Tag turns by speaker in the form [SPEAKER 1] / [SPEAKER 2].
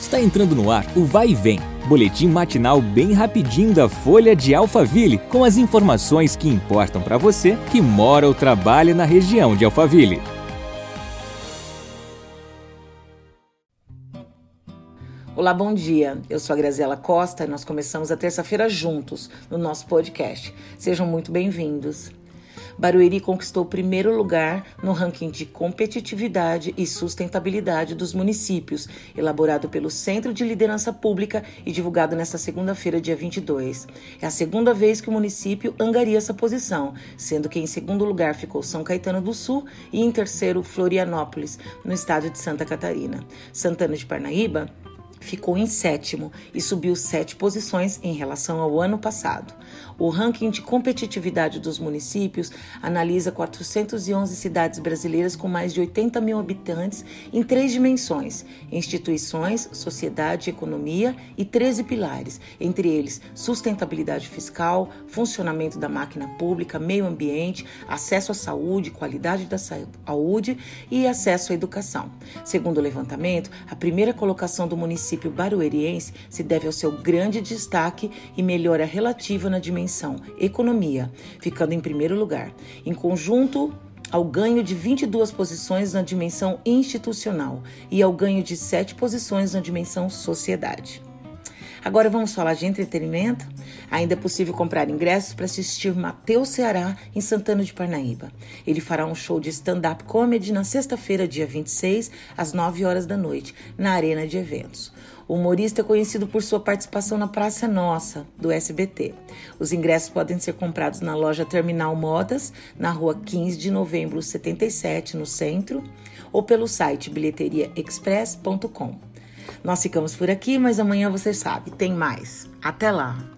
[SPEAKER 1] Está entrando no ar o Vai e Vem, boletim matinal bem rapidinho da Folha de Alphaville, com as informações que importam para você que mora ou trabalha na região de Alphaville.
[SPEAKER 2] Olá, bom dia. Eu sou a Graziela Costa e nós começamos a terça-feira juntos no nosso podcast. Sejam muito bem-vindos. Barueri conquistou o primeiro lugar no ranking de competitividade e sustentabilidade dos municípios, elaborado pelo Centro de Liderança Pública e divulgado nesta segunda-feira, dia 22. É a segunda vez que o município angaria essa posição, sendo que em segundo lugar ficou São Caetano do Sul e em terceiro Florianópolis, no estado de Santa Catarina. Santana de Parnaíba ficou em sétimo e subiu sete posições em relação ao ano passado. O ranking de competitividade dos municípios analisa 411 cidades brasileiras com mais de 80 mil habitantes em três dimensões: instituições, sociedade economia, e 13 pilares, entre eles sustentabilidade fiscal, funcionamento da máquina pública, meio ambiente, acesso à saúde, qualidade da saúde e acesso à educação. Segundo o levantamento, a primeira colocação do município município barueriense se deve ao seu grande destaque e melhora relativa na dimensão economia, ficando em primeiro lugar. Em conjunto, ao ganho de 22 posições na dimensão institucional e ao ganho de 7 posições na dimensão sociedade. Agora vamos falar de entretenimento. Ainda é possível comprar ingressos para assistir Matheus Ceará em Santana de Parnaíba. Ele fará um show de stand-up comedy na sexta-feira, dia 26, às 9 horas da noite, na Arena de Eventos. O humorista é conhecido por sua participação na Praça Nossa, do SBT. Os ingressos podem ser comprados na loja Terminal Modas, na rua 15 de novembro 77, no centro, ou pelo site bilheteriaexpress.com. Nós ficamos por aqui, mas amanhã você sabe, tem mais. Até lá!